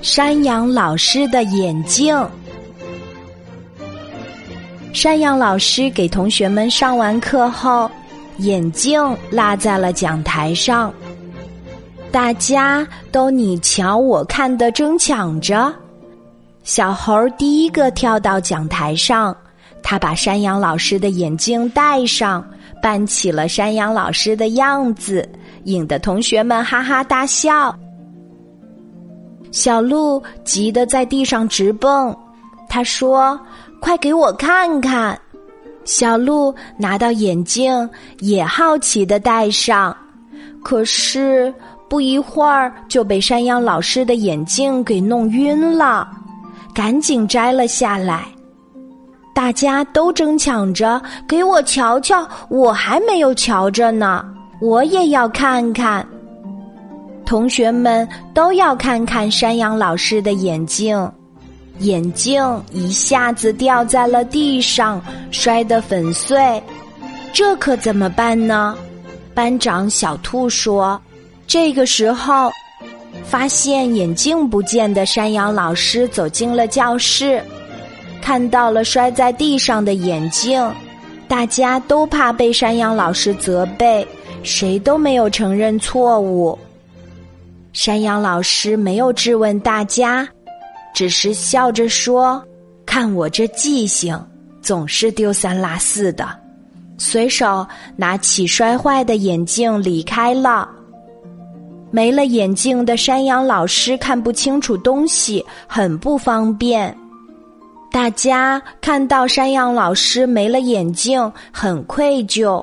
山羊老师的眼镜。山羊老师给同学们上完课后，眼镜落在了讲台上，大家都你瞧我看的争抢着。小猴第一个跳到讲台上，他把山羊老师的眼镜戴上，扮起了山羊老师的样子，引得同学们哈哈大笑。小鹿急得在地上直蹦，他说：“快给我看看！”小鹿拿到眼镜，也好奇的戴上，可是不一会儿就被山羊老师的眼镜给弄晕了，赶紧摘了下来。大家都争抢着给我瞧瞧，我还没有瞧着呢，我也要看看。同学们都要看看山羊老师的眼镜，眼镜一下子掉在了地上，摔得粉碎。这可怎么办呢？班长小兔说：“这个时候，发现眼镜不见的山羊老师走进了教室，看到了摔在地上的眼镜，大家都怕被山羊老师责备，谁都没有承认错误。”山羊老师没有质问大家，只是笑着说：“看我这记性，总是丢三落四的。”随手拿起摔坏的眼镜离开了。没了眼镜的山羊老师看不清楚东西，很不方便。大家看到山羊老师没了眼镜，很愧疚，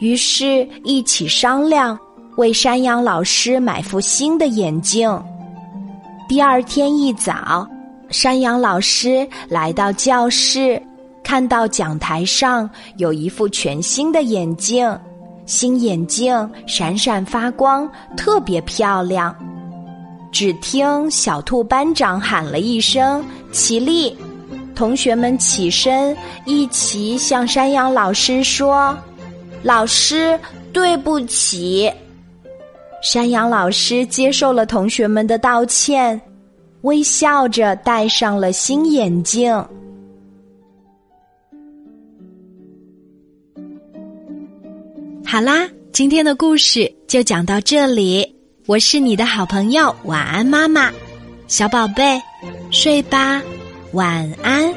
于是一起商量。为山羊老师买副新的眼镜。第二天一早，山羊老师来到教室，看到讲台上有一副全新的眼镜，新眼镜闪闪发光，特别漂亮。只听小兔班长喊了一声“起立”，同学们起身，一起向山羊老师说：“老师，对不起。”山羊老师接受了同学们的道歉，微笑着戴上了新眼镜。好啦，今天的故事就讲到这里。我是你的好朋友，晚安，妈妈，小宝贝，睡吧，晚安。